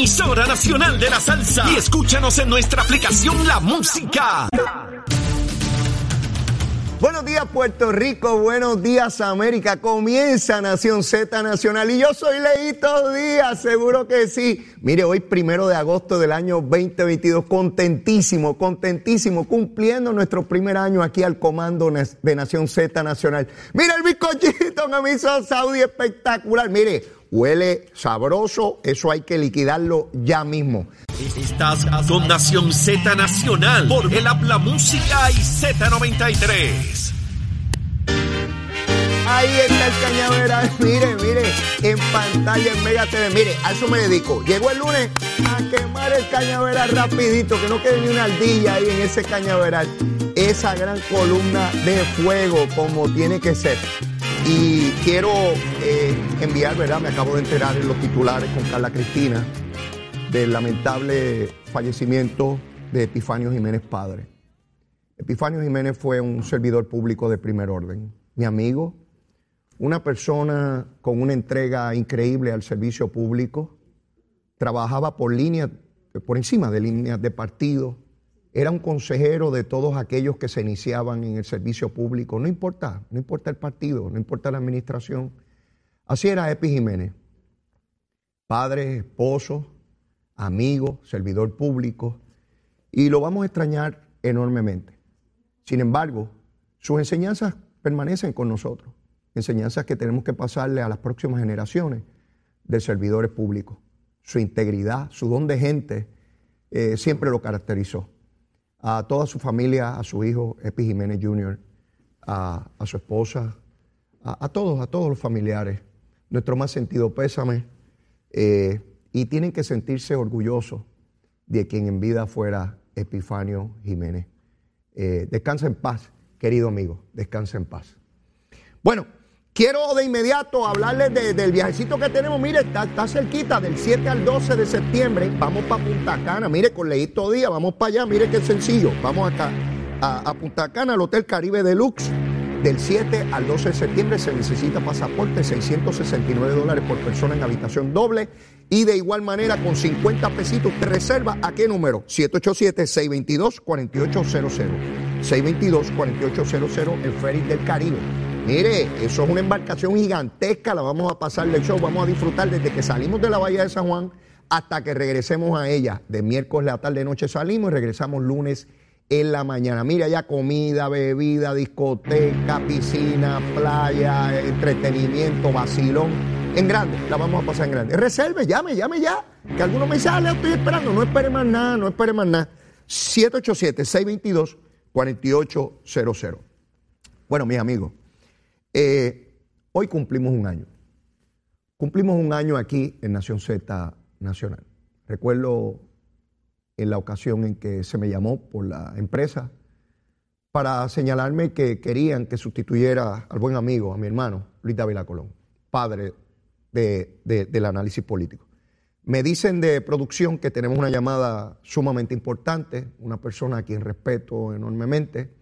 emisora nacional de la salsa. Y escúchanos en nuestra aplicación La Música. Buenos días Puerto Rico, buenos días América. Comienza Nación Z Nacional y yo soy Leito Díaz, seguro que sí. Mire, hoy primero de agosto del año 2022, contentísimo, contentísimo, cumpliendo nuestro primer año aquí al comando de Nación Z Nacional. Mire el bizcochito que me hizo Saudi espectacular. Mire, huele sabroso, eso hay que liquidarlo ya mismo. Estás con Nación Z Nacional por el Habla Música y Z93. Ahí está el cañaveral, mire, mire, en pantalla en Mega TV, mire, a eso me dedico. Llegó el lunes a quemar el cañaveral rapidito, que no quede ni una ardilla ahí en ese cañaveral. Esa gran columna de fuego como tiene que ser. Y quiero eh, enviar, ¿verdad? Me acabo de enterar en los titulares con Carla Cristina del lamentable fallecimiento de Epifanio Jiménez Padre. Epifanio Jiménez fue un servidor público de primer orden, mi amigo, una persona con una entrega increíble al servicio público, trabajaba por líneas, por encima de líneas de partido, era un consejero de todos aquellos que se iniciaban en el servicio público, no importa, no importa el partido, no importa la administración. Así era Epi Jiménez, padre, esposo, amigo, servidor público, y lo vamos a extrañar enormemente. Sin embargo, sus enseñanzas permanecen con nosotros, enseñanzas que tenemos que pasarle a las próximas generaciones de servidores públicos. Su integridad, su don de gente, eh, siempre lo caracterizó. A toda su familia, a su hijo Epi Jiménez Jr., a, a su esposa, a, todos, a todos los familiares, nuestro más sentido pésame. Eh, y tienen que sentirse orgullosos de quien en vida fuera Epifanio Jiménez. Eh, descansa en paz, querido amigo, descansa en paz. Bueno, quiero de inmediato hablarles de, del viajecito que tenemos. Mire, está, cerquita, del 7 al 12 de septiembre. Vamos para Punta Cana. Mire, con Leito Día, vamos para allá. Mire qué sencillo. Vamos acá a, Punta Cana, al Hotel Caribe Deluxe. Del 7 al 12 de septiembre se necesita pasaporte, 669 dólares por persona en habitación doble. Y de igual manera, con 50 pesitos, te reserva a qué número? 787-622-4800. 622-4800, el Ferry del Caribe. Mire, eso es una embarcación gigantesca, la vamos a pasar de show, vamos a disfrutar desde que salimos de la Bahía de San Juan hasta que regresemos a ella. De miércoles a tarde noche salimos y regresamos lunes en la mañana. Mira, ya comida, bebida, discoteca, piscina, playa, entretenimiento, vacilón. En grande, la vamos a pasar en grande. Reserve, llame, llame ya. Que algunos me dicen, ah, estoy esperando. No espere más nada, no espere más nada. 787-622-4800. Bueno, mis amigos, eh, hoy cumplimos un año. Cumplimos un año aquí en Nación Z Nacional. Recuerdo en la ocasión en que se me llamó por la empresa para señalarme que querían que sustituyera al buen amigo, a mi hermano, Luis Dávila Colón, padre de, de, del análisis político. Me dicen de producción que tenemos una llamada sumamente importante, una persona a quien respeto enormemente.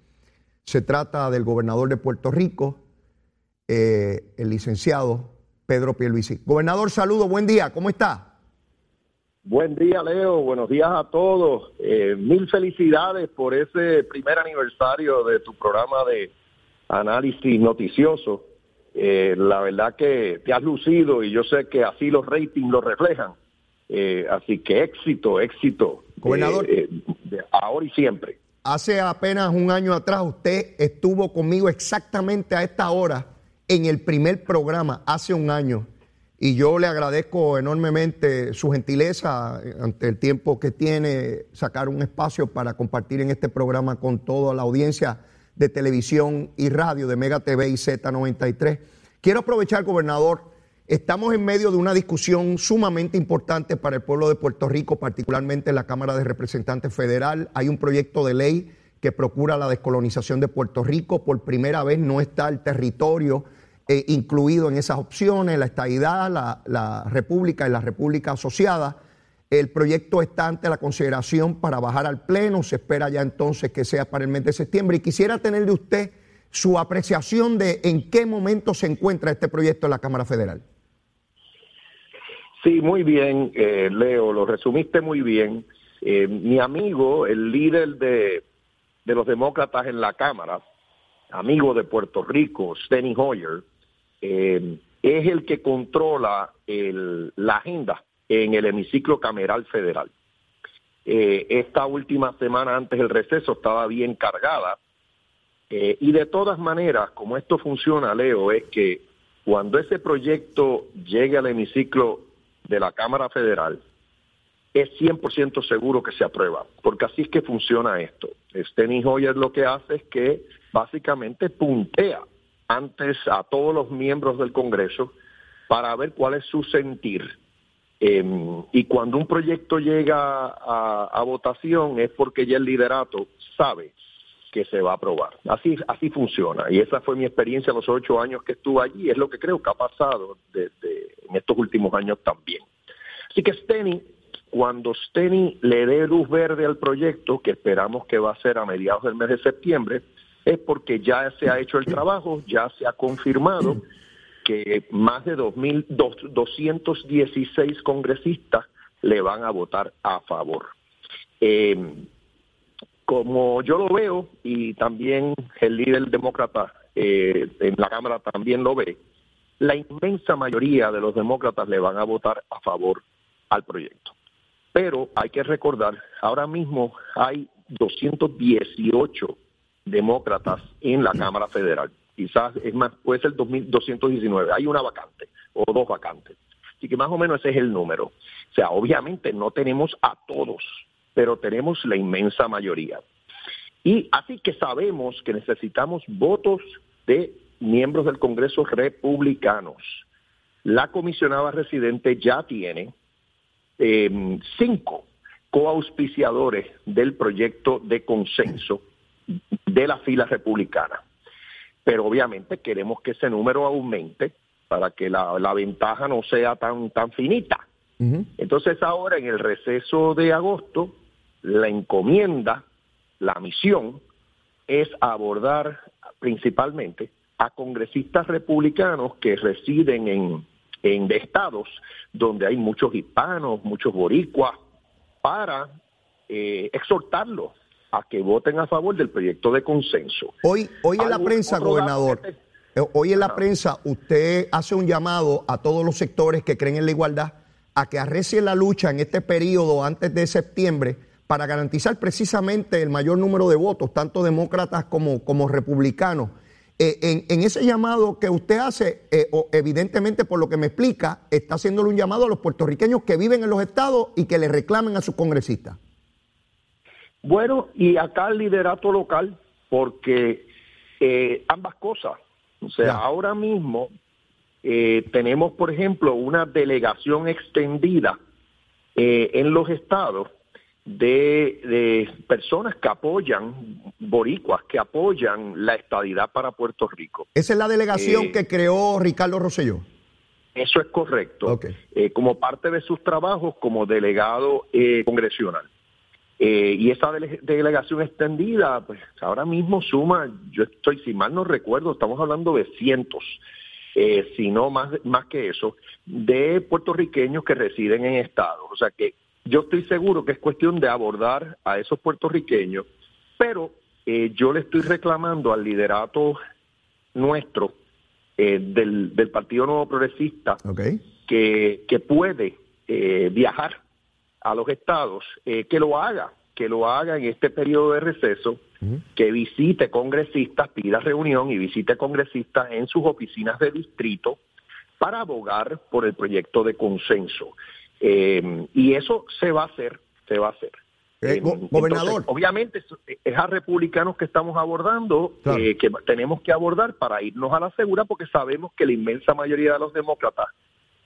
Se trata del gobernador de Puerto Rico, eh, el licenciado Pedro Pierluisi. Gobernador, saludo, buen día, ¿cómo está? Buen día, Leo. Buenos días a todos. Eh, mil felicidades por ese primer aniversario de tu programa de análisis noticioso. Eh, la verdad que te has lucido y yo sé que así los ratings lo reflejan. Eh, así que éxito, éxito. Gobernador. de ahora y siempre. Hace apenas un año atrás usted estuvo conmigo exactamente a esta hora en el primer programa, hace un año. Y yo le agradezco enormemente su gentileza ante el tiempo que tiene sacar un espacio para compartir en este programa con toda la audiencia de televisión y radio de Mega TV y Z93. Quiero aprovechar, gobernador, Estamos en medio de una discusión sumamente importante para el pueblo de Puerto Rico, particularmente en la Cámara de Representantes Federal. Hay un proyecto de ley que procura la descolonización de Puerto Rico. Por primera vez no está el territorio eh, incluido en esas opciones, la estadidad, la, la república y la república asociada. El proyecto está ante la consideración para bajar al Pleno. Se espera ya entonces que sea para el mes de septiembre. Y quisiera tener de usted su apreciación de en qué momento se encuentra este proyecto en la Cámara Federal. Sí, muy bien, eh, Leo, lo resumiste muy bien. Eh, mi amigo, el líder de, de, los demócratas en la Cámara, amigo de Puerto Rico, Steny Hoyer, eh, es el que controla la agenda en el hemiciclo cameral federal. esta última semana antes del receso estaba bien cargada y de todas maneras, como esto funciona, Leo, es que cuando ese proyecto llegue al hemiciclo de la Cámara Federal, es 100% seguro que se aprueba, porque así es que funciona esto. Steny Hoyer lo que hace es que básicamente puntea antes a todos los miembros del Congreso para ver cuál es su sentir. Em, y cuando un proyecto llega a, a, votación es porque ya el liderato sabe que se va a aprobar. Así, así funciona. Y esa fue mi experiencia los ocho años que estuve allí. Es lo que creo que ha pasado desde en estos últimos años también. Así que Steny, cuando Steny le dé luz verde al proyecto, que esperamos que va a ser a mediados del mes de septiembre, es porque ya se ha hecho el trabajo, ya se ha confirmado que más de 2.216 congresistas le van a votar a favor. Eh, como yo lo veo, y también el líder demócrata eh, en la Cámara también lo ve, la inmensa mayoría de los demócratas le van a votar a favor al proyecto. Pero hay que recordar, ahora mismo hay 218 demócratas en la Cámara Federal. Quizás es más, puede ser 219. Hay una vacante o dos vacantes. Así que más o menos ese es el número. O sea, obviamente no tenemos a todos pero tenemos la inmensa mayoría. Y así que sabemos que necesitamos votos de miembros del Congreso republicanos. La comisionada residente ya tiene eh, cinco coauspiciadores del proyecto de consenso de la fila republicana. Pero obviamente queremos que ese número aumente para que la, la ventaja no sea tan, tan finita. Uh -huh. Entonces ahora en el receso de agosto la encomienda, la misión, es abordar principalmente a congresistas republicanos que residen en, en estados donde hay muchos hispanos, muchos boricuas, para eh, exhortarlos a que voten a favor del proyecto de consenso. Hoy, hoy en la prensa, gobernador, eh, hoy en la prensa usted hace un llamado a todos los sectores que creen en la igualdad a que arrecien la lucha en este periodo antes de septiembre para garantizar precisamente el mayor número de votos, tanto demócratas como, como republicanos. Eh, en, en, ese llamado que usted hace, eh, evidentemente por lo que me explica, está haciéndole un llamado a los puertorriqueños que viven en los estados y que le reclamen a sus congresistas. Bueno, y acá el liderato local, porque eh, ambas cosas. O sea, ahora mismo eh, tenemos, por ejemplo, una delegación extendida eh, en los estados de, de, personas que apoyan, boricuas, que apoyan la estadidad para Puerto Rico. Esa es la delegación eh, que creó Ricardo Rosselló. Eso es correcto, okay. eh, como parte de sus trabajos como delegado eh, y esa dele delegación extendida, pues ahora mismo suma, yo estoy, si mal no recuerdo, estamos hablando de cientos, si no más, más que eso, de puertorriqueños que residen en estados. O sea que yo estoy seguro que es cuestión de abordar a esos puertorriqueños, pero eh, yo le estoy reclamando al liderato nuestro eh, del, del, Partido Nuevo Progresista okay. que, que, puede eh, viajar a los estados, eh, que lo haga, que lo haga en este periodo de receso, uh -huh. que visite congresistas, pida reunión y visite congresistas en sus oficinas de distrito para abogar por el proyecto de consenso. Eh, y eso se va a hacer, se va a hacer. Eh, go gobernador. Entonces, obviamente es a republicanos que estamos abordando, claro. eh, que tenemos que abordar para irnos a la segura, porque sabemos que la inmensa mayoría de los demócratas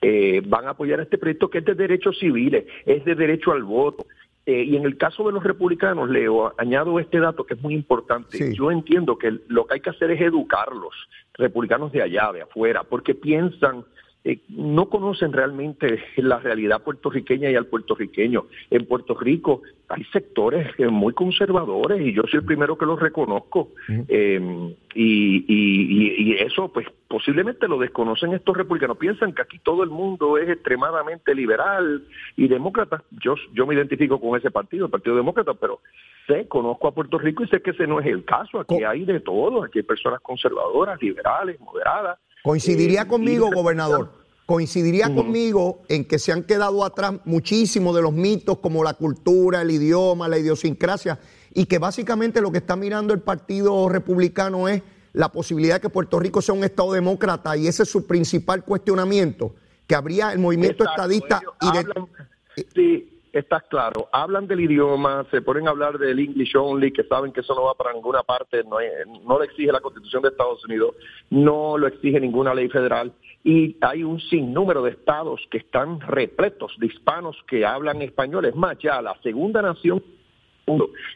eh, van a apoyar este proyecto que es de derechos civiles, es de derecho al voto. Eh, y en el caso de los republicanos, Leo, añado este dato que es muy importante. Yo entiendo que lo que hay que hacer es educarlos, republicanos de allá, de afuera, porque piensan eh, no conocen realmente la realidad puertorriqueña y al puertorriqueño. En Puerto Rico hay sectores eh, muy conservadores y yo soy el primero que los reconozco. Em, y, eso, pues posiblemente lo desconocen estos republicanos. Piensan que aquí todo el mundo es extremadamente liberal y demócrata. Yo, yo me identifico con ese partido, el Partido Demócrata, pero sé, conozco a Puerto Rico y sé que ese no es el caso. Aquí hay de todo. Aquí hay personas conservadoras, liberales, moderadas. Coincidiría eh, conmigo, gobernador. Coincidiría conmigo en que se han quedado atrás muchísimos de los mitos como la cultura, el idioma, la idiosincrasia, y que básicamente lo que está mirando el Partido Republicano es la posibilidad de que Puerto Rico sea un Estado demócrata, y ese es su principal cuestionamiento, que habría el movimiento estadista y Sí, estás claro. Hablan del idioma, se ponen a hablar del English only, que saben que eso no va para ninguna parte, no, no lo exige la Constitución de Estados Unidos, no lo exige ninguna ley federal. Y hay un sinnúmero de estados que están repletos de hispanos que hablan español. Es más, ya la segunda nación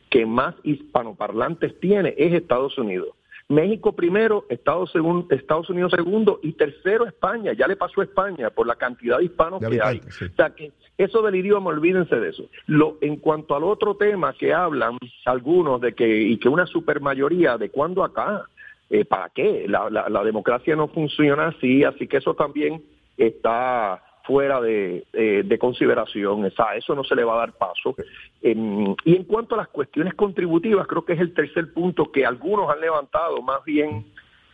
que más hispanoparlantes tiene es Estados Unidos. México primero, Estados, Estados Unidos segundo y tercero España. Ya le pasó a España por la cantidad de hispanos que hay. O sea que eso del idioma, olvídense de eso. Lo, en cuanto al otro tema que hablan algunos de que y que una supermayoría de cuándo acá, eh, ¿para qué? La, la, democracia no funciona así, así que eso también está fuera de, de consideración, esa, eso no se le va a dar paso. y en cuanto a las cuestiones contributivas, creo que es el tercer punto que algunos han levantado, más bien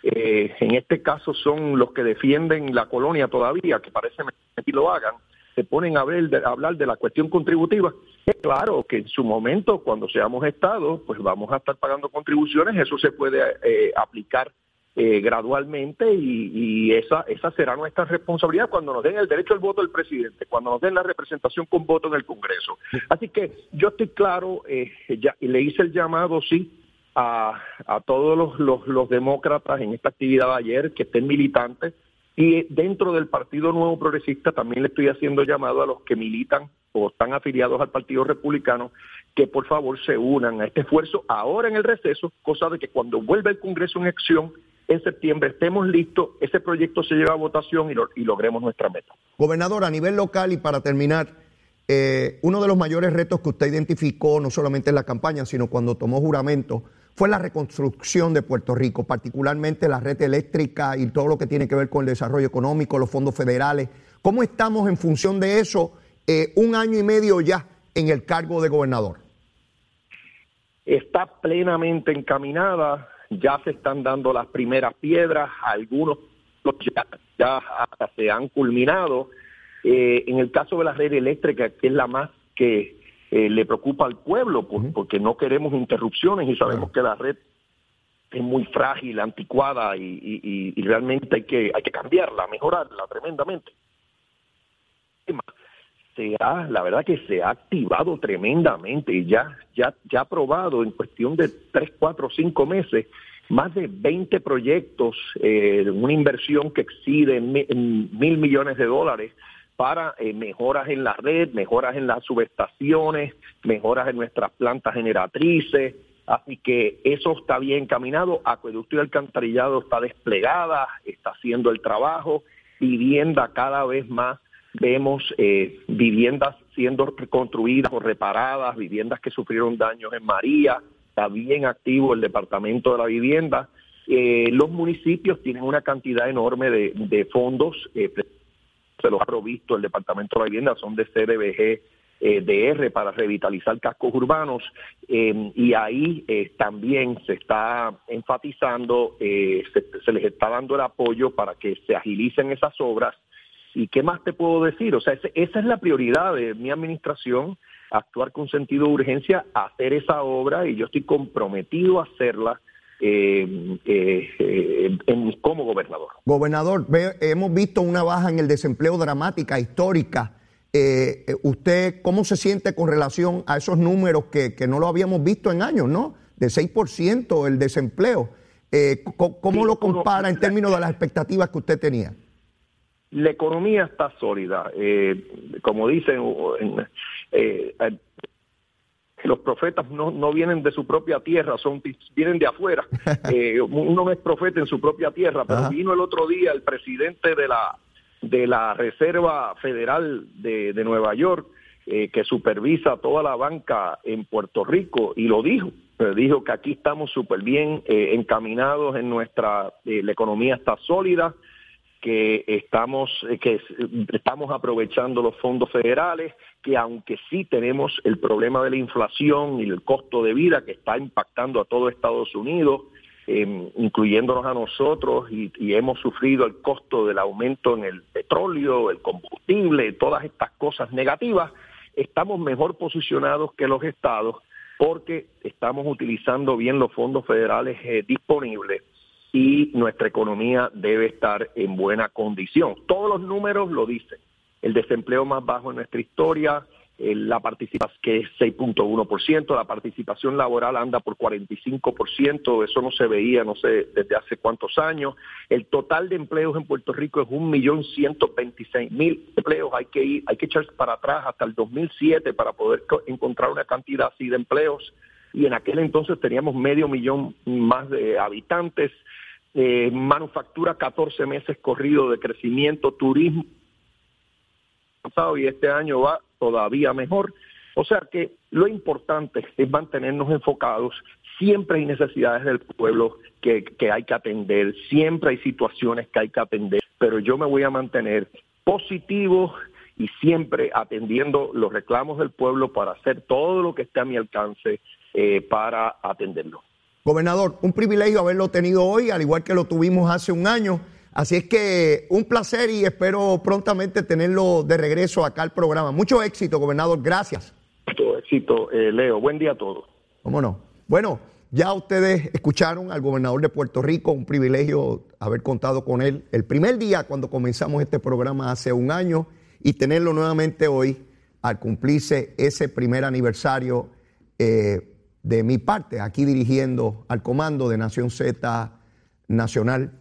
eh, en este caso son los que defienden la colonia todavía, que parece que lo hagan, se ponen a, ver, a hablar de la cuestión contributiva. Es claro que en su momento, cuando seamos Estado, pues vamos a estar pagando contribuciones, eso se puede eh, aplicar eh, gradualmente y, esa, esa será nuestra responsabilidad cuando nos den el derecho al voto del presidente, cuando nos den la representación con voto en el Congreso. Así que yo estoy claro, eh, ya, y le hice el llamado, sí, a, a todos los, los, los demócratas en esta actividad de ayer que estén militantes y dentro del Partido Nuevo Progresista también le estoy haciendo llamado a los que militan o están afiliados al Partido Republicano que por favor se unan a este esfuerzo ahora en el receso, cosa de que cuando vuelva el Congreso en acción en septiembre estemos listos, ese proyecto se lleva a votación y, logremos nuestra meta. Gobernador, a nivel local y para terminar, eh, uno de los mayores retos que usted identificó, no solamente en la campaña, sino cuando tomó juramento, fue la reconstrucción de Puerto Rico, particularmente la red eléctrica y todo lo que tiene que ver con el desarrollo económico, los fondos federales. ¿Cómo estamos en función de eso eh, un año y medio ya en el cargo de gobernador? Está plenamente encaminada ya se están dando las primeras piedras, algunos ya, ya se han culminado. Eh, en el caso de la red eléctrica, que es la más que eh, le preocupa al pueblo, porque no queremos interrupciones y sabemos que la red es muy frágil, anticuada y, realmente hay que, hay que cambiarla, mejorarla tremendamente. Se ha, la verdad que se ha activado tremendamente y ya, ya, ya ha probado en cuestión de tres, cuatro, cinco meses más de 20 proyectos, eh, una inversión que excede mil millones de dólares para eh, mejoras en la red, mejoras en las subestaciones, mejoras en nuestras plantas generatrices. Así que eso está bien caminado. Acueducto y alcantarillado está desplegada, está haciendo el trabajo. Vivienda cada vez más vemos eh, viviendas siendo reconstruidas o reparadas, viviendas que sufrieron daños en María, está bien activo el Departamento de la Vivienda. Eh, los municipios tienen una cantidad enorme de, fondos, eh, se los ha provisto el Departamento de la Vivienda, son de CDBG, DR para revitalizar cascos urbanos y ahí también se está enfatizando, se, les está dando el apoyo para que se agilicen esas obras. ¿Y qué más te puedo decir? O sea, esa es la prioridad de mi administración actuar con sentido de urgencia, hacer esa obra y yo estoy comprometido a hacerla. Eh, eh, como gobernador. Gobernador, hemos visto una baja en el desempleo dramática, histórica. Eh, ¿Usted cómo se siente con relación a esos números que, no lo habíamos visto en años, ¿no? De 6% el desempleo. ¿Cómo, lo compara en términos de las expectativas que usted tenía? La economía está sólida. Eh, como dicen, eh, eh, los profetas no, no vienen de su propia tierra, son vienen de afuera. Uno es profeta en su propia tierra, pero vino el otro día el presidente de la de la Reserva Federal de, de Nueva York, que supervisa toda la banca en Puerto Rico, y lo dijo. Dijo que aquí estamos súper bien encaminados en nuestra, la economía está sólida, que estamos que estamos aprovechando los fondos federales, que aunque sí tenemos el problema de la inflación y el costo de vida que está impactando a todo Estados Unidos, eh, incluyéndonos a nosotros, y, y, hemos sufrido el costo del aumento en el petróleo, el combustible, todas estas cosas negativas, estamos mejor posicionados que los estados porque estamos utilizando bien los fondos federales eh, disponibles y nuestra economía debe estar en buena condición. Todos los números lo dicen. El desempleo más bajo en nuestra historia, la participación que es 6.1%, la participación laboral anda por 45%, eso no se veía, no sé, desde hace cuántos años. El total de empleos en Puerto Rico es 1.126.000 empleos, hay que ir, hay que echarse para atrás hasta el 2007 para poder encontrar una cantidad así de empleos y en aquel entonces teníamos medio millón más de habitantes, eh, manufactura 14 meses corrido de crecimiento, turismo y este año va todavía mejor. O sea que lo importante es mantenernos enfocados. Siempre hay necesidades del pueblo que, que hay que atender, siempre hay situaciones que hay que atender, pero yo me voy a mantener positivo y siempre atendiendo los reclamos del pueblo para hacer todo lo que esté a mi alcance eh, para atenderlo. Gobernador, un privilegio haberlo tenido hoy, al igual que lo tuvimos hace un año. Así es que un placer y espero prontamente tenerlo de regreso acá al programa. Mucho éxito, gobernador. Gracias. Mucho éxito, eh, Leo. Buen día a todos. ¿Cómo no? Bueno, ya ustedes escucharon al gobernador de Puerto Rico, un privilegio haber contado con él el primer día cuando comenzamos este programa hace un año y tenerlo nuevamente hoy al cumplirse ese primer aniversario eh, de mi parte, aquí dirigiendo al comando de Nación Z Nacional.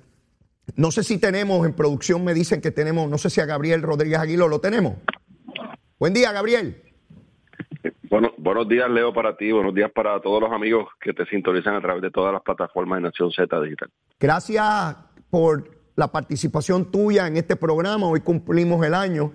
No sé si tenemos, en producción me dicen que tenemos, no sé si a Gabriel Rodríguez Aguilo lo tenemos. Buen día, Gabriel. Bueno, buenos días, Leo, para ti. Buenos días para todos los amigos que te sintonizan a través de todas las plataformas de Nación Z Digital. Gracias por la participación tuya en este programa. Hoy cumplimos el año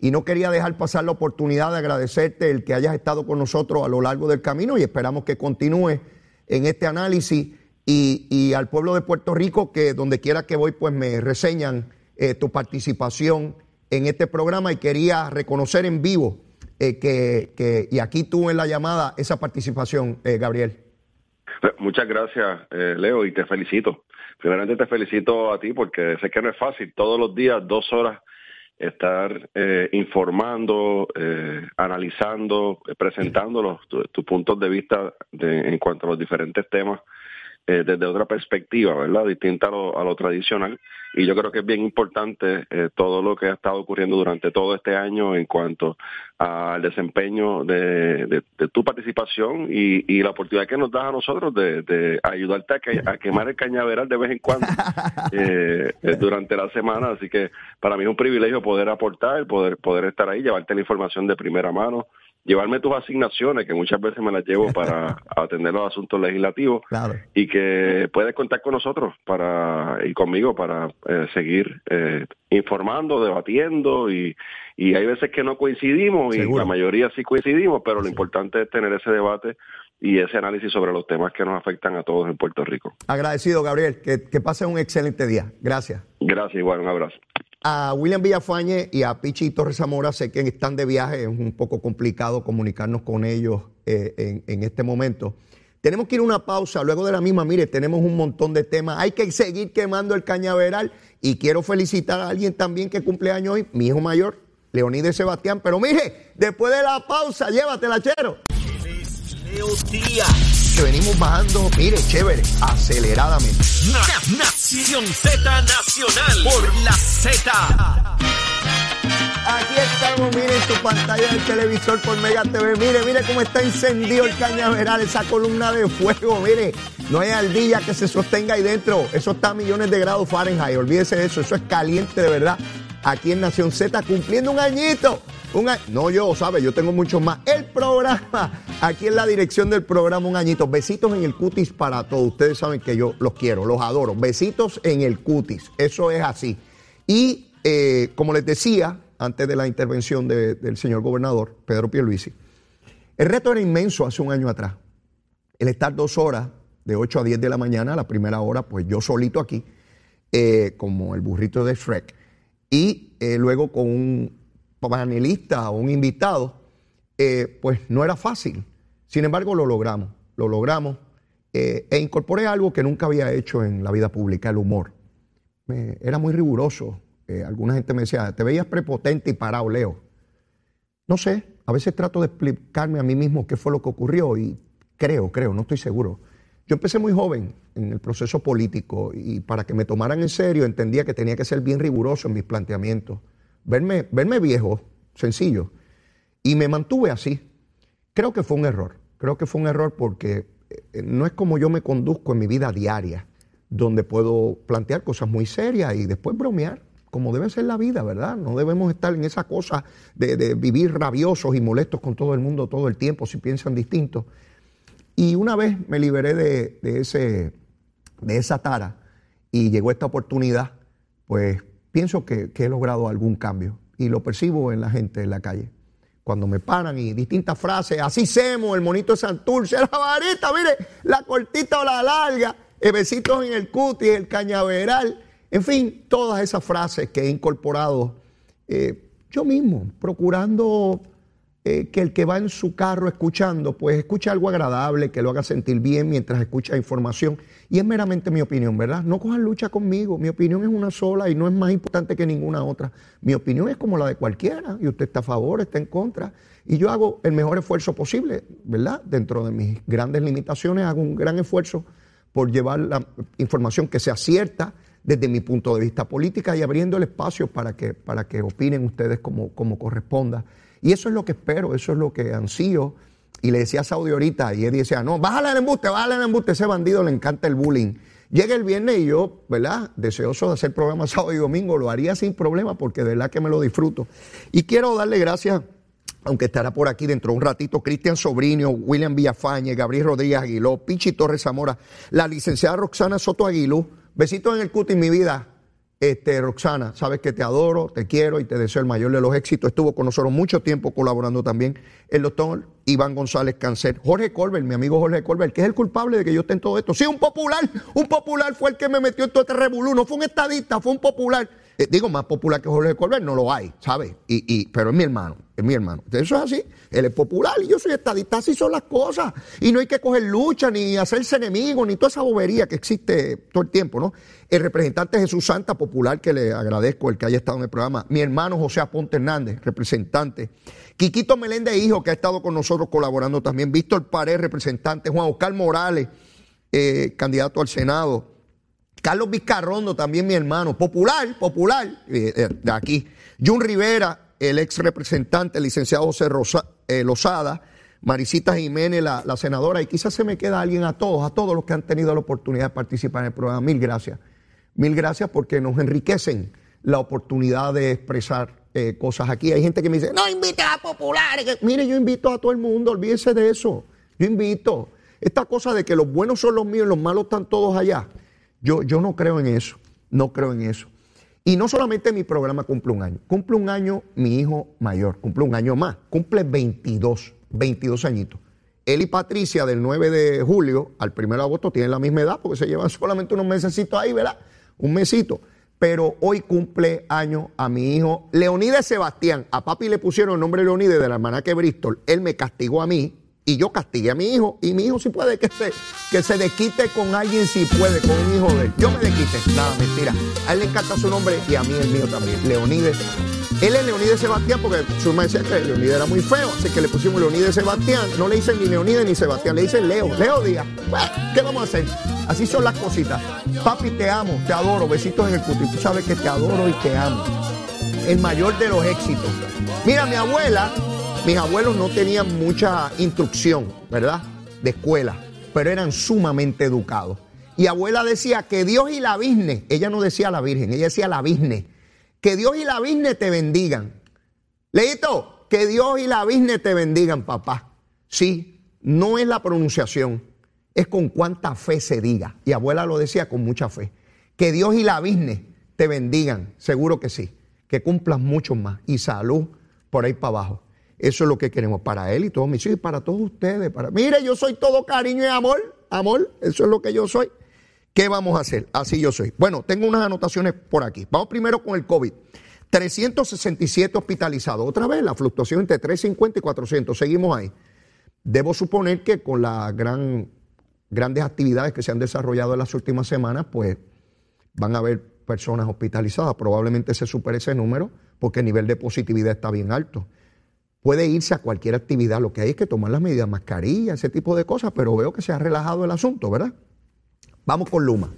y no quería dejar pasar la oportunidad de agradecerte el que hayas estado con nosotros a lo largo del camino y esperamos que continúes en este análisis y, al pueblo de Puerto Rico que donde quiera que voy pues me reseñan eh, tu participación en este programa y quería reconocer en vivo eh, que, y aquí tuve en la llamada esa participación, eh, Gabriel. Muchas gracias, Leo, y te felicito. Primeramente te felicito a ti porque sé que no es fácil, todos los días, dos horas estar eh, informando, eh, analizando, eh, presentando tus puntos de vista en cuanto a los diferentes temas eh, desde otra perspectiva, ¿verdad? Distinta a lo, a lo, tradicional. Y yo creo que es bien importante eh, todo lo que ha estado ocurriendo durante todo este año en cuanto al desempeño de, de, tu participación y, y, la oportunidad que nos das a nosotros de, de ayudarte a, a, quemar el cañaveral de vez en cuando eh, durante la semana. Así que para mí es un privilegio poder aportar, poder, poder estar ahí, llevarte la información de primera mano llevarme tus asignaciones, que muchas veces me las llevo para atender los asuntos legislativos, y que puedes contar con nosotros para y conmigo para eh, seguir eh, informando, debatiendo, y, y hay veces que no coincidimos, y la mayoría sí coincidimos, pero lo importante es tener ese debate y ese análisis sobre los temas que nos afectan a todos en Puerto Rico. Agradecido, Gabriel. Que, que pase un excelente día. Gracias. Gracias, igual, un abrazo a William Villafañe y a Pichi Torres Zamora, sé que están de viaje, es un poco complicado comunicarnos con ellos eh, en, este momento. Tenemos que ir a una pausa, luego de la misma, mire, tenemos un montón de temas, hay que seguir quemando el cañaveral y quiero felicitar a alguien también que cumple año hoy, mi hijo mayor, Leonides Sebastián, pero mire, después de la pausa, llévatela, chero. Que venimos bajando, mire, chévere, aceleradamente. Nación Z Nacional por la Z. Aquí estamos, miren su pantalla del televisor por Mega TV. Mire, mire cómo está encendido el cañaveral, esa columna de fuego. Mire, no hay aldilla que se sostenga ahí dentro. Eso está a millones de grados Fahrenheit. Olvídese de eso, eso es caliente de verdad. Aquí en Nación Z, cumpliendo un añito. A- no yo, ¿sabes? Yo tengo muchos más. El programa, aquí en la dirección del programa, un añito. Besitos en el cutis para todos. Ustedes saben que yo los quiero, los adoro. Besitos en el cutis. Eso es así. Y eh, como les decía, antes de la intervención de- del señor gobernador, Pedro Pierluisi, el reto era inmenso hace un año atrás. El estar dos horas, de 8 a 10 de la mañana, la primera hora, pues yo solito aquí, eh, como el burrito de Shrek, y eh, luego con un panelista o un invitado, eh, pues no era fácil. Sin embargo, lo logramos, lo logramos, eh, e incorporé algo que nunca había hecho en la vida pública, el humor. Era muy riguroso. Alguna gente me decía, te veías prepotente y parado, Leo. No sé, a veces trato de explicarme a mí mismo qué fue lo que ocurrió y creo, creo, no estoy seguro. Yo empecé muy joven en el proceso político y para que me tomaran en serio entendía que tenía que ser bien riguroso en mis planteamientos. Verme, verme viejo, sencillo. Y me mantuve así. Creo que fue un error. Creo que fue un error porque eh, no es como yo me conduzco en mi vida diaria, donde puedo plantear cosas muy serias y después bromear, como debe ser la vida, ¿verdad? No debemos estar en esa cosa de, de vivir rabiosos y molestos con todo el mundo todo el tiempo si piensan distinto. Y una vez me liberé de, ese, de esa tara y llegó esta oportunidad, pues pienso que, he logrado algún cambio y lo percibo en la gente en la calle. Cuando me paran y distintas frases, así semos, el monito de Santurce, la varita, mire, la cortita o la larga, besitos en el cutis, el cañaveral, en fin, todas esas frases que he incorporado eh, yo mismo, procurando eh, que el que va en su carro escuchando, pues escuche algo agradable, que lo haga sentir bien mientras escucha información. Y es meramente mi opinión, ¿verdad? No cojan lucha conmigo. Mi opinión es una sola y no es más importante que ninguna otra. Mi opinión es como la de cualquiera. Y usted está a favor, está en contra. Y yo hago el mejor esfuerzo posible, ¿verdad? Dentro de mis grandes limitaciones, hago un gran esfuerzo por llevar la información que sea cierta desde mi punto de vista política y abriendo el espacio para que, para que opinen ustedes como, como corresponda. Y eso es lo que espero, eso es lo que ansío. Y le decía a Saudi ahorita, y él decía, no, bájale el embuste, bájale el embuste, ese bandido le encanta el bullying. Llega el viernes y yo, ¿verdad? Deseoso de hacer programa sábado y domingo, lo haría sin problema porque de verdad que me lo disfruto. Y quiero darle gracias, aunque estará por aquí dentro de un ratito, Cristian Sobrino, William Villafañe, Gabriel Rodríguez Aguiló, Pichi Torres Zamora, la licenciada Roxana Soto Aguilú. Besitos en el cutis, mi vida. Este, Roxana, sabes que te adoro, te quiero y te deseo el mayor de los éxitos. Estuvo con nosotros mucho tiempo colaborando también el doctor Iván González Cancer. Jorge Colbert, mi amigo Jorge Colbert, que es el culpable de que yo esté en todo esto. Sí, un popular, un popular fue el que me metió en todo este revolú. No fue un estadista, fue un popular. Eh, digo, más popular que Jorge Colbert no lo hay, ¿sabes? Y, y, pero es mi hermano, es mi hermano. Eso es así. Él es popular y yo soy estadista. Así son las cosas. Y no hay que coger lucha, ni hacerse enemigo, ni toda esa bobería que existe todo el tiempo, ¿no? El representante Jesús Santa, popular, que le agradezco el que haya estado en el programa. Mi hermano José Aponte Hernández, representante. Quiquito Meléndez, hijo, que ha estado con nosotros colaborando también. Víctor Pared, representante. Juan Oscar Morales, eh, candidato al Senado. Carlos Vizcarrondo, también mi hermano, popular, popular, eh, eh, de aquí. Jun Rivera, el ex representante, el licenciado José Rosa, eh, Lozada, Marisita Jiménez, la, senadora, y quizás se me queda alguien a todos, a todos los que han tenido la oportunidad de participar en el programa. Mil gracias. Mil gracias porque nos enriquecen la oportunidad de expresar eh, cosas aquí. Hay gente que me dice, no invites a populares. Mire, yo invito a todo el mundo, olvídese de eso. Yo invito. Esta cosa de que los buenos son los míos y los malos están todos allá. Yo, yo no creo en eso, no creo en eso. Y no solamente mi programa cumple un año, cumple un año mi hijo mayor, cumple un año más, cumple 22, 22 añitos. Él y Patricia del 9 de julio al 1 de agosto tienen la misma edad porque se llevan solamente unos mesecitos ahí, ¿verdad? Un mesito. Pero hoy cumple año a mi hijo Leonides Sebastián. A papi le pusieron el nombre Leonides de la hermana que Bristol. Él me castigó a mí y yo castigué a mi hijo y mi hijo si puede que se, que se desquite con alguien si puede, con un hijo de él. Yo me desquite, nada, mentira. A él le encanta su nombre y a mí el mío también, Leonides. Él es Leonides Sebastián porque su mamá decía que Leonides era muy feo, así que le pusimos Leonides Sebastián. No le dicen ni Leonides ni Sebastián, le dicen Leo, Leo Díaz. ¿qué vamos a hacer? Así son las cositas. Papi, te amo, te adoro, besitos en el cutis. Tú sabes que te adoro y te amo. El mayor de los éxitos. Mira, mi abuela mis abuelos no tenían mucha instrucción, ¿verdad? De escuela, pero eran sumamente educados. Y abuela decía que Dios y la Virgen, ella no decía la Virgen, ella decía la Virgen, Que Dios y la Virgen te bendigan. Leito, que Dios y la Virgen te bendigan, papá. Sí, no es la pronunciación, es con cuánta fe se diga. Y abuela lo decía con mucha fe. Que Dios y la Virgen te bendigan, seguro que sí. Que cumplas mucho más y salud por ahí para abajo. Eso es lo que queremos para él y todos mis hijos y para todos ustedes. Para... Mire, yo soy todo cariño y amor, amor, eso es lo que yo soy. ¿Qué vamos a hacer? Así yo soy. Bueno, tengo unas anotaciones por aquí. Vamos primero con el COVID. 367 hospitalizados. Otra vez la fluctuación entre 350 y 400. Seguimos ahí. Debo suponer que con las gran, grandes actividades que se han desarrollado en las últimas semanas, pues van a haber personas hospitalizadas. Probablemente se supere ese número porque el nivel de positividad está bien alto. Puede irse a cualquier actividad, lo que hay es que tomar las medidas, mascarilla, ese tipo de cosas, pero veo que se ha relajado el asunto, ¿verdad? Vamos con Luma.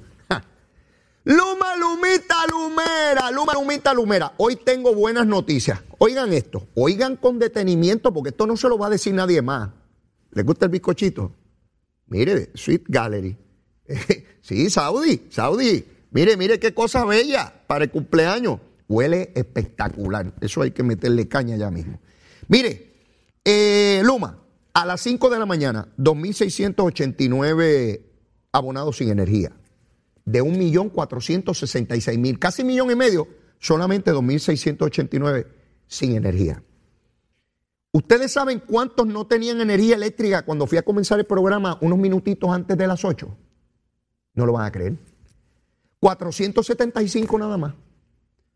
Luma, Lumita, Lumera, Luma, Lumita, Lumera. Hoy tengo buenas noticias. Oigan esto, oigan con detenimiento porque esto no se lo va a decir nadie más. ¿Les gusta el bizcochito? Mire, Sweet Gallery. sí, Saudi, Saudi. Mire, mire qué cosa bella para el cumpleaños. Huele espectacular. Eso hay que meterle caña ya mismo. Mire, eh, Luma, a las 5 de la mañana, 2.689 abonados sin energía. De 1.466.000, casi millón y medio, solamente 2.689 sin energía. ¿Ustedes saben cuántos no tenían energía eléctrica cuando fui a comenzar el programa unos minutitos antes de las 8? No lo van a creer. 475 nada más.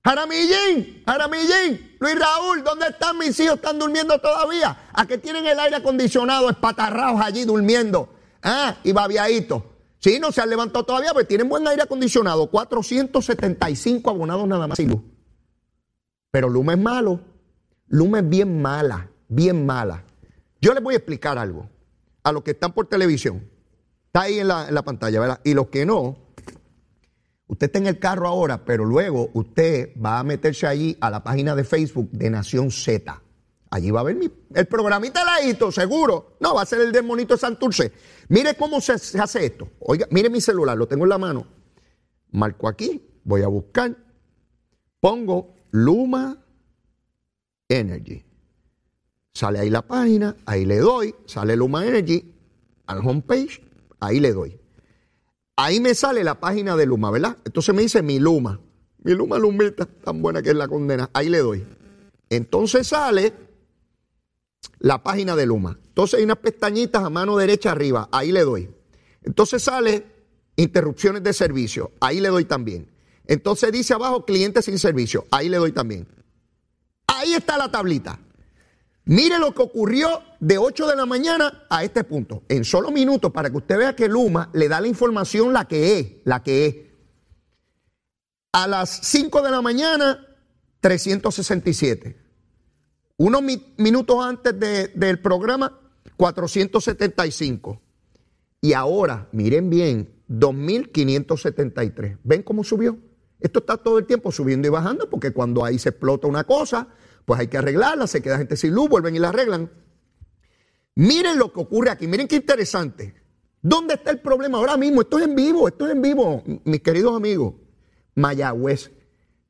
Jaramillín, Jaramillín, Luis Raúl, ¿dónde están mis hijos? ¿Están durmiendo todavía? ¿A qué tienen el aire acondicionado espatarrados allí durmiendo? Ah, y babiaditos. Sí, no se han levantado todavía, pero tienen buen aire acondicionado. 475 abonados nada más y. Pero Luma es malo. Luma es bien mala, bien mala. Yo les voy a explicar algo a los que están por televisión. Está ahí en la, en la pantalla, ¿verdad? Y los que no, Usted está en el carro ahora, pero luego usted va a meterse allí a la página de Facebook de Nación Z. Allí va a ver mi, el programita ladito, seguro. No, va a ser el demonito de Santurce. Mire cómo se, se, hace esto. Oiga, mire mi celular, lo tengo en la mano. Marco aquí, voy a buscar. Pongo Luma Energy. Sale ahí la página, ahí le doy, sale Luma Energy al homepage, ahí le doy. Ahí me sale la página de Luma, ¿verdad? Entonces me dice mi Luma. Mi Luma Lumita, tan buena que es la condena. Ahí le doy. Entonces sale la página de Luma. Entonces hay unas pestañitas a mano derecha arriba. Ahí le doy. Entonces sale interrupciones de servicio. Ahí le doy también. Entonces dice abajo clientes sin servicio. Ahí le doy también. Ahí está la tablita. Mire lo que ocurrió de 8 de la mañana a este punto, en solo minutos, para que usted vea que Luma le da la información la que es, la que es. A las 5 de la mañana, 367. Unos mi minutos antes de, del programa, 475. Y ahora, miren bien, 2.573. ¿Ven cómo subió? Esto está todo el tiempo subiendo y bajando porque cuando ahí se explota una cosa, pues hay que arreglarla, se queda gente sin luz, vuelven y la arreglan. Miren lo que ocurre aquí, miren qué interesante. ¿Dónde está el problema ahora mismo? Esto es en vivo, esto es en vivo, mis queridos amigos. Mayagüez,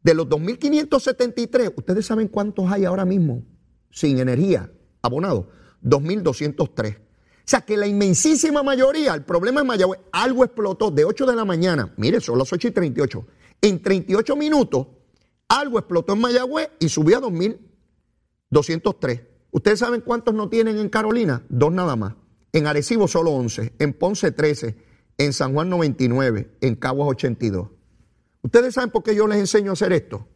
de los 2.573, ¿ustedes saben cuántos hay ahora mismo sin energía abonados? 2.203. O sea que la inmensísima mayoría, el problema es Mayagüez, algo explotó de 8 de la mañana, mire, son las 8 y 38. En 38 minutos algo explotó en Mayagüez y subió a 2.203. ¿Ustedes saben cuántos no tienen en Carolina? Dos nada más. En Arecibo solo 11, en Ponce 13, en San Juan 99, en Caguas 82. ¿Ustedes saben por qué yo les enseño a hacer esto?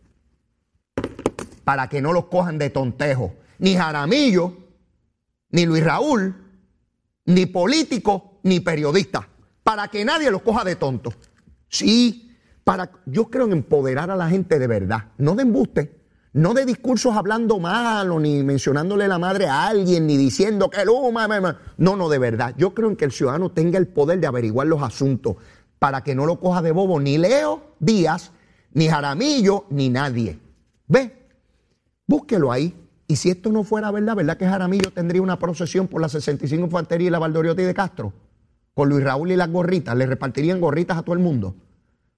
Para que no los cojan de tontejo. Ni Jaramillo, ni Luis Raúl, ni político, ni periodista. Para que nadie los coja de tonto. Sí, para, yo creo en empoderar a la gente de verdad, no de embuste, no de discursos hablando malo, ni mencionándole la madre a alguien, ni diciendo que Luma, no, no, de verdad. Yo creo en que el ciudadano tenga el poder de averiguar los asuntos para que no lo coja de bobo ni Leo Díaz, ni Jaramillo, ni nadie. ¿Ve? Búsquelo ahí. Y si esto no fuera verdad, ¿verdad que Jaramillo tendría una procesión por la 65 Infantería y la Valdoriotti de Castro? Con Luis Raúl y las gorritas, le repartirían gorritas a todo el mundo.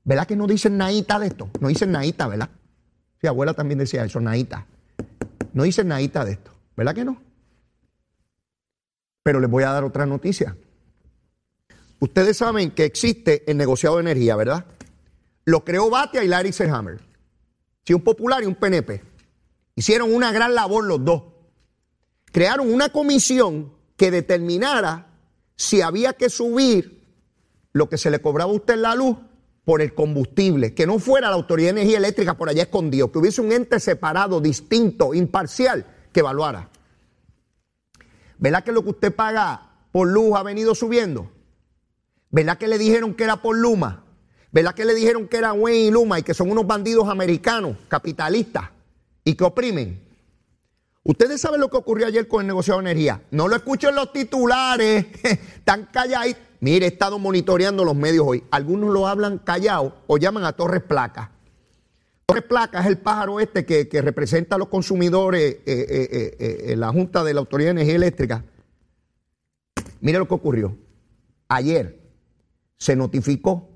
¿Verdad que no dicen naita de esto? No dicen naita, ¿verdad? Sí, abuela también decía eso, Naita. No dice Naita de esto, ¿verdad que no? Pero les voy a dar otra noticia. Ustedes saben que existe el negociado de energía, ¿verdad? Lo creó Batia y Larry Selhammer. Sí, un popular y un PNP. Hicieron una gran labor los dos. Crearon una comisión que determinara si había que subir lo que se le cobraba a usted en la luz por el combustible, que no fuera la Autoridad de Energía Eléctrica por allá escondido, que hubiese un ente separado, distinto, imparcial, que evaluara. ¿Verdad que lo que usted paga por luz ha venido subiendo? ¿Verdad que le dijeron que era por Luma? ¿Verdad que le dijeron que era Wayne y Luma y que son unos bandidos americanos, capitalistas, y que oprimen? Ustedes saben lo que ocurrió ayer con el negociado de energía. No lo escucho en los titulares, están callados. Mire, he estado monitoreando los medios hoy. Algunos lo hablan callado o llaman a Torres Placa. Torres Placa es el pájaro este que, representa a los consumidores eh, eh, eh, en la Junta de la Autoridad de Energía Eléctrica. Mire lo que ocurrió. Ayer se notificó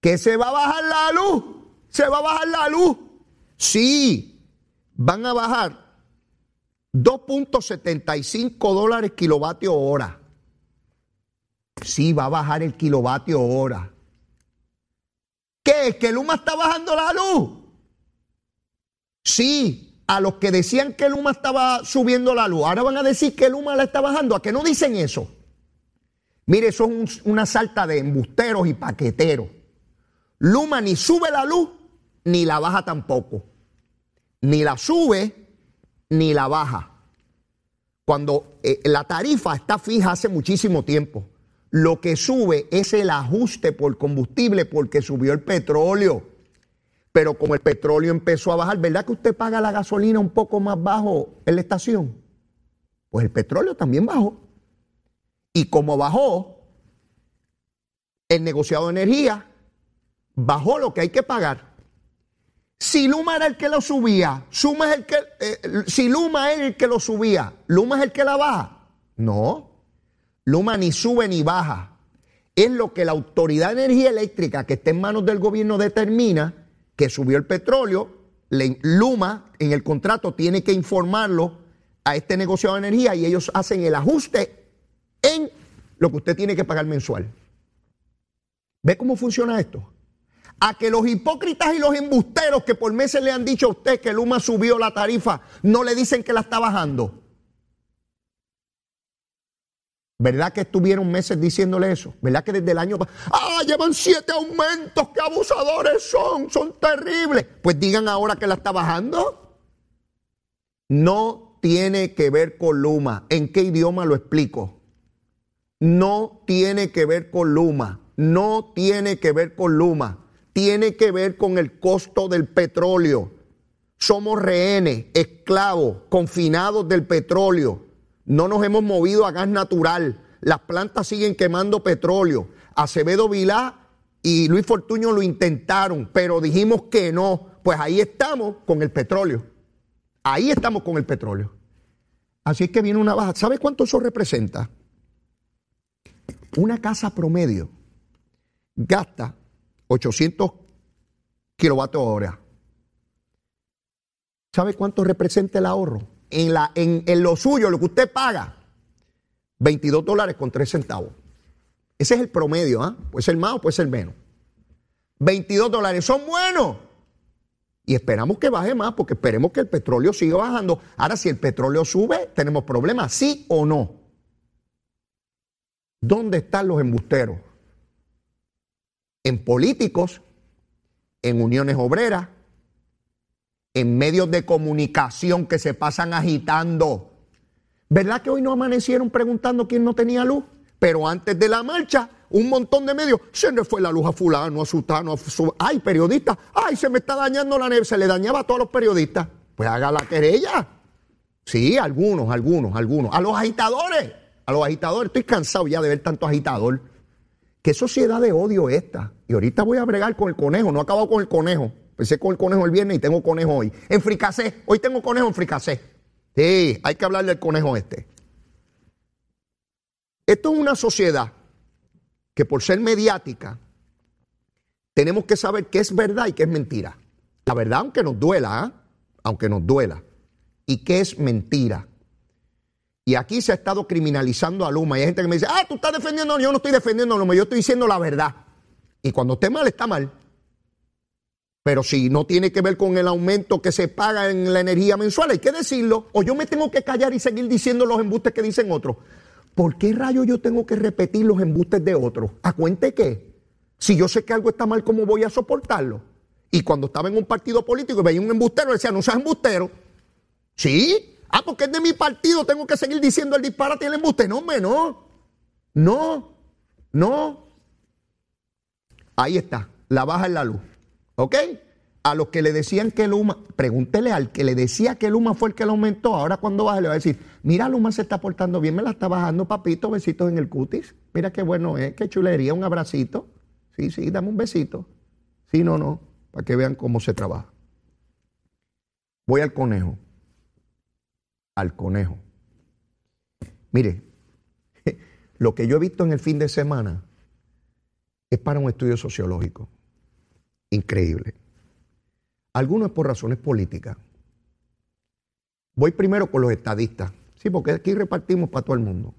que se va a bajar la luz. Se va a bajar la luz. Sí, van a bajar 2.75 dólares kilovatio hora. Sí, va a bajar el kilovatio hora. ¿Qué es? ¿Que Luma está bajando la luz? Sí, a los que decían que Luma estaba subiendo la luz, ahora van a decir que Luma la está bajando. ¿A qué no dicen eso? Mire, eso es una salta de embusteros y paqueteros. Luma ni sube la luz, ni la baja tampoco. Ni la sube, ni la baja. Cuando eh, la tarifa está fija hace muchísimo tiempo. Lo que sube es el ajuste por combustible porque subió el petróleo. Pero como el petróleo empezó a bajar, ¿verdad que usted paga la gasolina un poco más bajo en la estación? Pues el petróleo también bajó. Y como bajó, el negociado de energía bajó lo que hay que pagar. Si Luma era el que lo subía, es el que, eh, si Luma es el que lo subía, Luma es el que la baja. No, Luma ni sube ni baja. Es lo que la Autoridad de Energía Eléctrica, que está en manos del gobierno, determina que subió el petróleo. Luma en el contrato tiene que informarlo a este negociado de energía y ellos hacen el ajuste en lo que usted tiene que pagar mensual. ¿Ve cómo funciona esto? A que los hipócritas y los embusteros que por meses le han dicho a usted que Luma subió la tarifa, no le dicen que la está bajando. ¿Verdad que estuvieron meses diciéndole eso? ¿Verdad que desde el año pasado, ah, llevan siete aumentos, qué abusadores son, son terribles? Pues digan ahora que la está bajando. No tiene que ver con Luma. ¿En qué idioma lo explico? no tiene que ver con Luma, no tiene que ver con Luma, tiene que ver con el costo del petróleo. Somos rehenes, esclavos, confinados del petróleo. No nos hemos movido a gas natural. Las plantas siguen quemando petróleo. Acevedo Vilá y Luis Fortuño lo intentaron, pero dijimos que no. Pues ahí estamos con el petróleo. Ahí estamos con el petróleo. Así es que viene una baja. ¿Sabe cuánto eso representa? Una casa promedio gasta 800 kilovatios hora. ¿Sabe cuánto representa el ahorro? En, la, en, lo suyo, lo que usted paga, 22 dólares con 3 centavos. Ese es el promedio, ¿ah? Puede ser más o puede ser menos. 22 dólares son buenos. Y esperamos que baje más porque esperemos que el petróleo siga bajando. Ahora, si el petróleo sube, tenemos problemas, sí o no. ¿Dónde están los embusteros? En políticos, en uniones obreras, en medios de comunicación que se pasan agitando. ¿Verdad que hoy no amanecieron preguntando quién no tenía luz? Pero antes de la marcha, un montón de medios, se le fue la luz a fulano, a sutano, a su... Ay, periodista, ay, se me está dañando la neve, se le dañaba a todos los periodistas. Pues haga la querella. Sí, algunos, algunos, algunos. A los agitadores a los agitadores. Estoy cansado ya de ver tanto agitador. Qué sociedad de odio esta. Y ahorita voy a bregar con el conejo. No he acabado con el conejo. Empecé con el conejo el viernes y tengo conejo hoy. En fricacé. Hoy tengo conejo en fricacé. Sí, hay que hablar del conejo este. Esto es una sociedad que por ser mediática tenemos que saber qué es verdad y qué es mentira. la verdad, aunque nos duela, ¿ah? aunque nos duela, y qué es mentira. Y aquí se ha estado criminalizando a Luma. Y hay gente que me dice, ah, tú estás defendiendo. Yo no estoy defendiendo Luma, yo estoy diciendo la verdad. Y cuando esté mal, está mal. Pero si no tiene que ver con el aumento que se paga en la energía mensual, hay que decirlo. O yo me tengo que callar y seguir diciendo los embustes que dicen otros. ¿Por qué rayo yo tengo que repetir los embustes de otros? ¿A cuente qué? Si yo sé que algo está mal, ¿cómo voy a soportarlo? Y cuando estaba en un partido político y veía un embustero, decía, no seas embustero. ¿Sí? Ah, porque es de mi partido, tengo que seguir diciendo el disparate y el embuste. No, hombre, no. No, no. Ahí está, la baja en la luz. ¿Ok? A los que le decían que Luma, pregúntele al que le decía que Luma fue el que lo aumentó, ahora cuando baja le va a decir, mira, Luma se está portando bien, me la está bajando, papito, besitos en el cutis. Mira qué bueno es, qué chulería, un abracito. Sí, sí, dame un besito. Sí, no, no, para que vean cómo se trabaja. Voy al conejo. Al conejo. Mire, lo que yo he visto en el fin de semana es para un estudio sociológico increíble. Algunos por razones políticas. Voy primero con los estadistas. Sí, porque aquí repartimos para todo el mundo.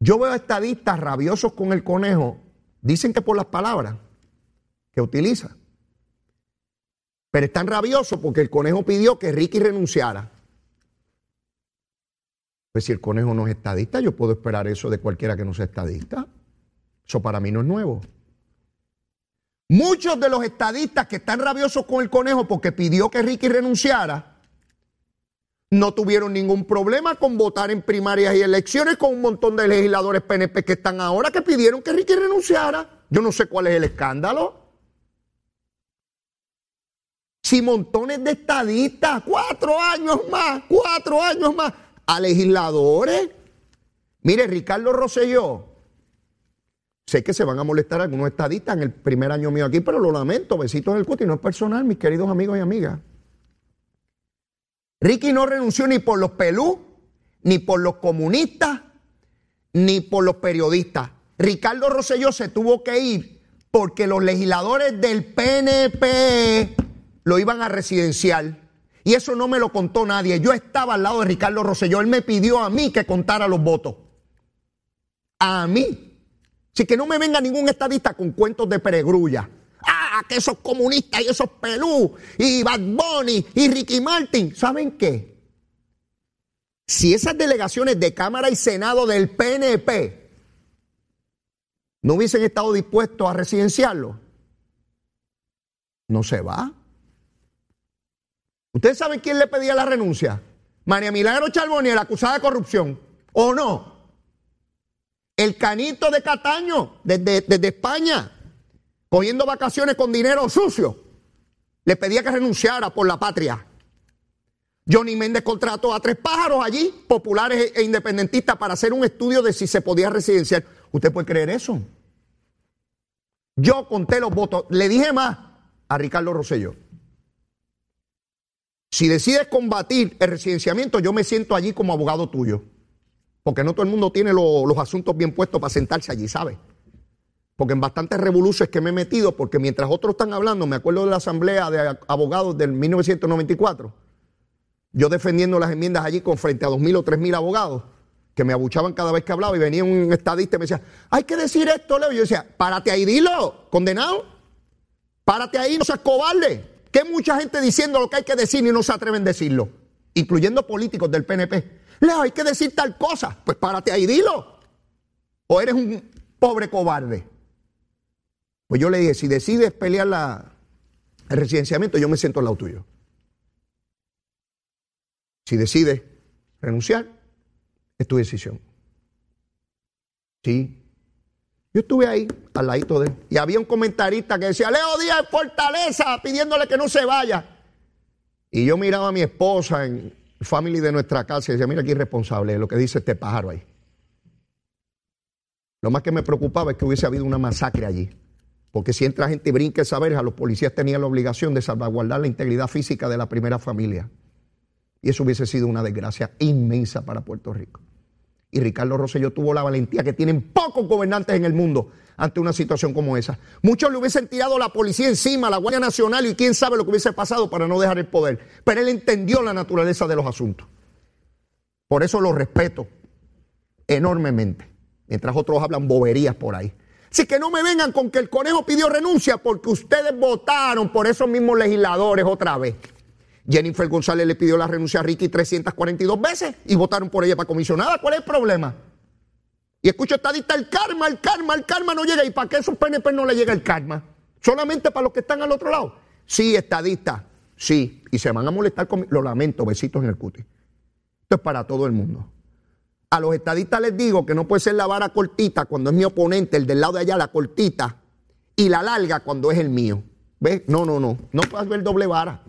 Yo veo estadistas rabiosos con el conejo. Dicen que por las palabras que utiliza. Pero están rabiosos porque el conejo pidió que Ricky renunciara. Pues si el conejo no es estadista, yo puedo esperar eso de cualquiera que no sea estadista. Eso para mí no es nuevo. Muchos de los estadistas que están rabiosos con el conejo porque pidió que Ricky renunciara, no tuvieron ningún problema con votar en primarias y elecciones con un montón de legisladores PNP que están ahora que pidieron que Ricky renunciara. Yo no sé cuál es el escándalo. Si montones de estadistas, cuatro años más, cuatro años más, a legisladores. Mire, Ricardo Rosselló, Sé que se van a molestar algunos estadistas en el primer año mío aquí, pero lo lamento, besitos en el cuti, no es personal, mis queridos amigos y amigas. Ricky no renunció ni por los pelú, ni por los comunistas, ni por los periodistas. Ricardo Rosselló se tuvo que ir porque los legisladores del PNP lo iban a residencial. Y eso no me lo contó nadie. Yo estaba al lado de Ricardo Rosselló. Él me pidió a mí que contara los votos. A mí. Así que no me venga ningún estadista con cuentos de peregrulla. Ah, que esos comunistas y esos pelú y Bad Bunny y Ricky Martin. ¿Saben qué? Si esas delegaciones de Cámara y Senado del PNP no hubiesen estado dispuestos a residenciarlo, no se va. ¿Ustedes saben quién le pedía la renuncia? María Milagro Charboni, la acusada de corrupción. ¿O no? El canito de Cataño, desde, España, cogiendo vacaciones con dinero sucio, le pedía que renunciara por la patria. Johnny Méndez contrató a tres pájaros allí, populares e independentistas, para hacer un estudio de si se podía residenciar. ¿Usted puede creer eso? Yo conté los votos. Le dije más a Ricardo Rosselló. Si decides combatir el residenciamiento, yo me siento allí como abogado tuyo. Porque no todo el mundo tiene los asuntos bien puestos para sentarse allí, ¿sabe? Porque en bastantes revoluciones que me he metido, porque mientras otros están hablando, me acuerdo de la asamblea de abogados del 1994, yo defendiendo las enmiendas allí con frente a dos mil o tres mil abogados, que me abuchaban cada vez que hablaba y venía un estadista y me decía, hay que decir esto, Leo. Y yo decía, párate ahí, dilo, condenado. Párate ahí, no seas cobarde. Que mucha gente diciendo lo que hay que decir y no se atreven a decirlo, incluyendo políticos del PNP. Leo, hay que decir tal cosa. Pues párate ahí, dilo. O eres un pobre cobarde. Pues yo le dije, si decides pelear la, el residenciamiento, yo me siento al lado tuyo. Si decides renunciar, es tu decisión. Sí. Yo estuve ahí, al ladito de él. Y había un comentarista que decía, Leo Díaz Fortaleza, pidiéndole que no se vaya. Y yo miraba a mi esposa en, family de nuestra casa y decía, mira qué irresponsable es lo que dice este pájaro ahí. Lo más que me preocupaba es que hubiese habido una masacre allí. Porque si entra gente y brinca esa verja, los policías tenían la obligación de salvaguardar la integridad física de la primera familia. Y eso hubiese sido una desgracia inmensa para Puerto Rico. Y Ricardo Rosselló tuvo la valentía que tienen pocos gobernantes en el mundo ante una situación como esa. Muchos le hubiesen tirado la policía encima, la Guardia Nacional y quién sabe lo que hubiese pasado para no dejar el poder. Pero él entendió la naturaleza de los asuntos. Por eso lo respeto enormemente, mientras otros hablan boberías por ahí. Así que no me vengan con que el conejo pidió renuncia porque ustedes votaron por esos mismos legisladores otra vez. Jennifer González le pidió la renuncia a Ricky 342 veces y votaron por ella para comisionada. ¿Cuál es el problema? Y escucho estadista, el karma, el karma, el karma no llega. ¿Y para qué esos PNP no le llega el karma? Solamente para los que están al otro lado. Sí, estadista, sí. Y se van a molestar con... Lo lamento, besitos en el cuti. Esto es para todo el mundo. A los estadistas les digo que no puede ser la vara cortita cuando es mi oponente, el del lado de allá, la cortita, y la larga cuando es el mío. ¿Ves? No, no, no. No puedes ver doble vara.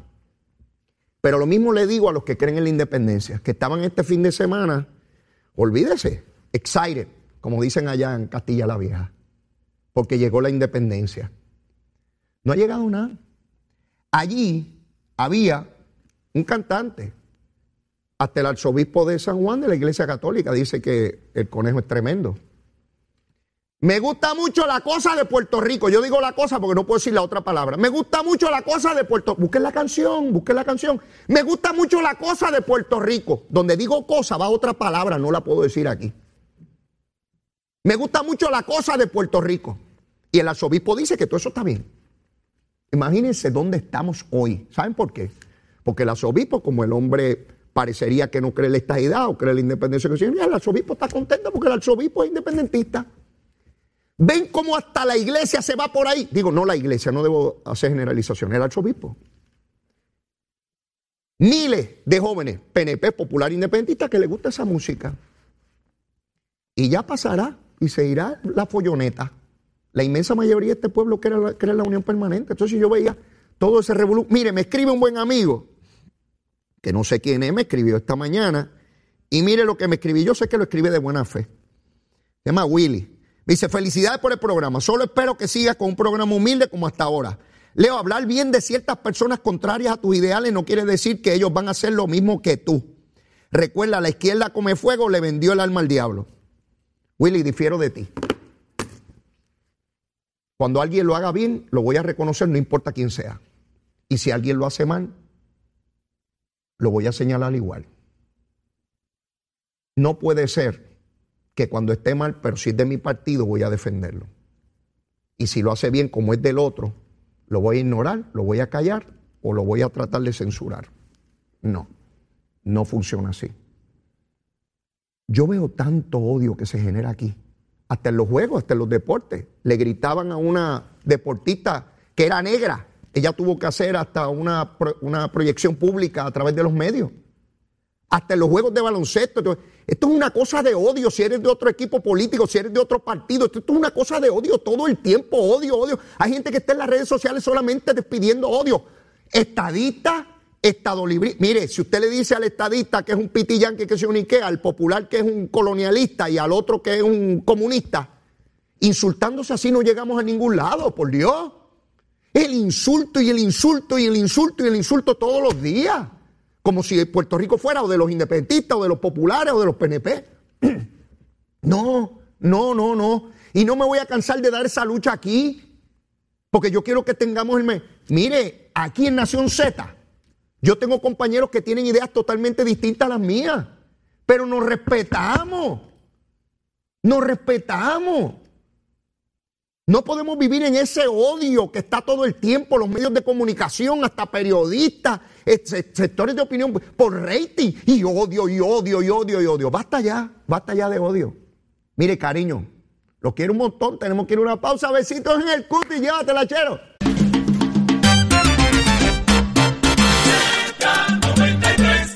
Pero lo mismo le digo a los que creen en la independencia, que estaban este fin de semana, olvídese, excited, como dicen allá en Castilla la Vieja, porque llegó la independencia. No ha llegado nada. Allí había un cantante, hasta el arzobispo de San Juan de la Iglesia Católica dice que el conejo es tremendo. Me gusta mucho la cosa de Puerto Rico. Yo digo la cosa porque no puedo decir la otra palabra. Me gusta mucho la cosa de Puerto Rico. Busquen la canción, busquen la canción. Me gusta mucho la cosa de Puerto Rico. Donde digo cosa va otra palabra, no la puedo decir aquí. Me gusta mucho la cosa de Puerto Rico. Y el arzobispo dice que todo eso está bien. Imagínense dónde estamos hoy. ¿Saben por qué? Porque el arzobispo, como el hombre parecería que no cree la estadidad o cree la independencia, el arzobispo está contento porque el arzobispo es independentista. Ven cómo hasta la iglesia se va por ahí. Digo, no la iglesia, no debo hacer generalización, el arzobispo. Miles de jóvenes, PNP, popular, independentistas, que les gusta esa música. Y ya pasará y se irá la folloneta. La inmensa mayoría de este pueblo que la, la unión permanente. Entonces yo veía todo ese revolú. Mire, me escribe un buen amigo, que no sé quién es, me escribió esta mañana. Y mire lo que me escribió, yo sé que lo escribe de buena fe. Se llama Willy dice, felicidades por el programa. Solo espero que sigas con un programa humilde como hasta ahora. Leo, hablar bien de ciertas personas contrarias a tus ideales no quiere decir que ellos van a hacer lo mismo que tú. Recuerda, la izquierda come fuego le vendió el alma al diablo. Willy, difiero de ti. Cuando alguien lo haga bien, lo voy a reconocer, no importa quién sea. Y si alguien lo hace mal, lo voy a señalar igual. No puede ser que cuando esté mal, pero si es de mi partido, voy a defenderlo. Y si lo hace bien como es del otro, lo voy a ignorar, lo voy a callar o lo voy a tratar de censurar. No, no funciona así. Yo veo tanto odio que se genera aquí, hasta en los juegos, hasta en los deportes. Le gritaban a una deportista que era negra, ella tuvo que hacer hasta una, una proyección pública a través de los medios. Hasta en los juegos de baloncesto. Esto es una cosa de odio si eres de otro equipo político, si eres de otro partido. Esto, es una cosa de odio todo el tiempo, odio, odio. Hay gente que está en las redes sociales solamente despidiendo odio. Estadista, Estado libre. Mire, si usted le dice al estadista que es un pitillán que se unique, al popular que es un colonialista y al otro que es un comunista, insultándose así no llegamos a ningún lado, por Dios. El insulto y el insulto y el insulto y el insulto todos los días como si Puerto Rico fuera o de los independentistas o de los populares o de los PNP. No, no, no, no. Y no me voy a cansar de dar esa lucha aquí, porque yo quiero que tengamos el... Mire, aquí en Nación Z, yo tengo compañeros que tienen ideas totalmente distintas a las mías, pero nos respetamos. Nos respetamos. No podemos vivir en ese odio que está todo el tiempo, los medios de comunicación, hasta periodistas, sectores de opinión, por rating, y odio, y odio, y odio, y odio. Basta ya, basta ya de odio. Mire, cariño, lo quiero un montón, tenemos que ir a una pausa, besitos en el cuti, llévatela, chero.